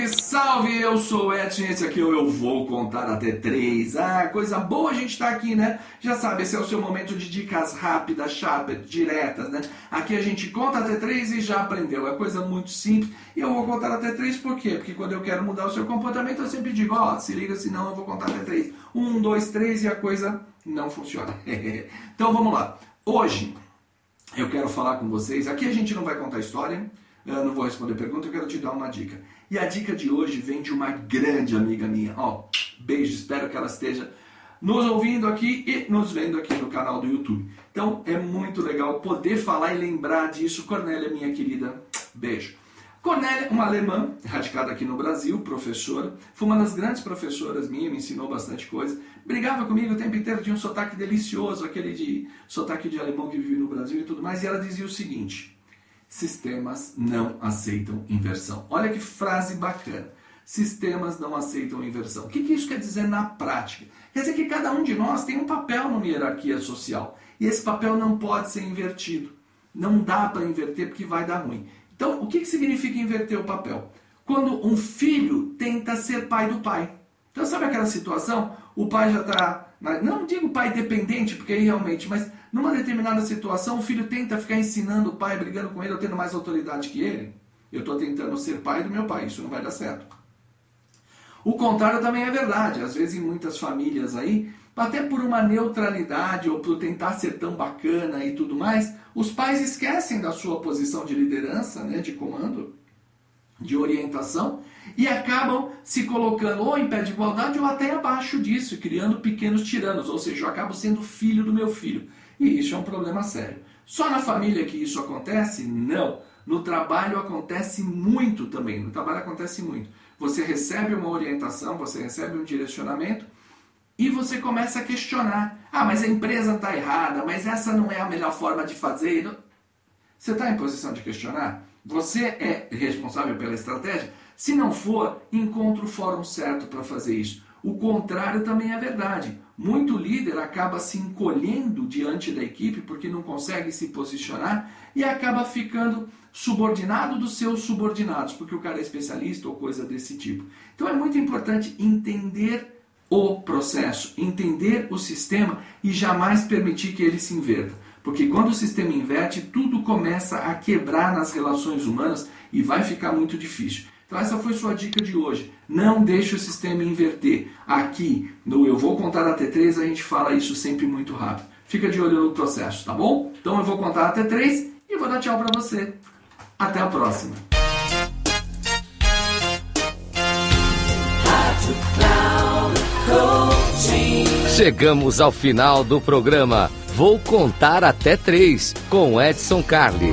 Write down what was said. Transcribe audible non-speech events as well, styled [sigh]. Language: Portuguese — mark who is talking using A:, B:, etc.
A: Salve, salve! Eu sou o Edson esse aqui é Eu Vou Contar Até Três. Ah, coisa boa a gente tá aqui, né? Já sabe, esse é o seu momento de dicas rápidas, chapas, diretas, né? Aqui a gente conta até três e já aprendeu. É coisa muito simples. E eu vou contar até três por quê? Porque quando eu quero mudar o seu comportamento, eu sempre digo, ó, se liga, senão eu vou contar até três. Um, dois, três e a coisa não funciona. [laughs] então vamos lá. Hoje eu quero falar com vocês. Aqui a gente não vai contar história, eu não vou responder pergunta, eu quero te dar uma dica. E a dica de hoje vem de uma grande amiga minha. Ó, beijo, espero que ela esteja nos ouvindo aqui e nos vendo aqui no canal do YouTube. Então é muito legal poder falar e lembrar disso. Cornélia, minha querida, beijo. Cornélia, uma alemã, radicada aqui no Brasil, professora, foi uma das grandes professoras minhas, me ensinou bastante coisa. Brigava comigo o tempo inteiro, tinha um sotaque delicioso, aquele de sotaque de alemão que vive no Brasil e tudo mais, e ela dizia o seguinte: sistemas não aceitam inversão. Olha que frase bacana. Sistemas não aceitam inversão. O que, que isso quer dizer na prática? Quer dizer que cada um de nós tem um papel numa hierarquia social. E esse papel não pode ser invertido. Não dá para inverter porque vai dar ruim. Então, o que, que significa inverter o papel? Quando um filho tenta ser pai do pai. Então, sabe aquela situação? O pai já está. Não digo pai dependente, porque aí realmente, mas numa determinada situação, o filho tenta ficar ensinando o pai, brigando com ele, ou tendo mais autoridade que ele. Eu estou tentando ser pai do meu pai, isso não vai dar certo. O contrário também é verdade. Às vezes, em muitas famílias aí, até por uma neutralidade ou por tentar ser tão bacana e tudo mais, os pais esquecem da sua posição de liderança, né, de comando, de orientação e acabam se colocando ou em pé de igualdade ou até abaixo disso, criando pequenos tiranos, ou seja, eu acabo sendo filho do meu filho. E isso é um problema sério. Só na família que isso acontece? Não. No trabalho acontece muito também. No trabalho acontece muito. Você recebe uma orientação, você recebe um direcionamento e você começa a questionar. Ah, mas a empresa está errada, mas essa não é a melhor forma de fazer. Você está em posição de questionar? Você é responsável pela estratégia? Se não for, encontre o fórum certo para fazer isso. O contrário também é verdade. Muito líder acaba se encolhendo diante da equipe porque não consegue se posicionar e acaba ficando subordinado dos seus subordinados, porque o cara é especialista ou coisa desse tipo. Então é muito importante entender o processo, entender o sistema e jamais permitir que ele se inverta. Porque quando o sistema inverte, tudo começa a quebrar nas relações humanas e vai ficar muito difícil. Então essa foi sua dica de hoje. Não deixe o sistema inverter. Aqui no Eu Vou Contar até 3 a gente fala isso sempre muito rápido. Fica de olho no processo, tá bom? Então eu vou contar até 3 e vou dar tchau para você. Até a próxima.
B: Chegamos ao final do programa. Vou contar até três com Edson Carli.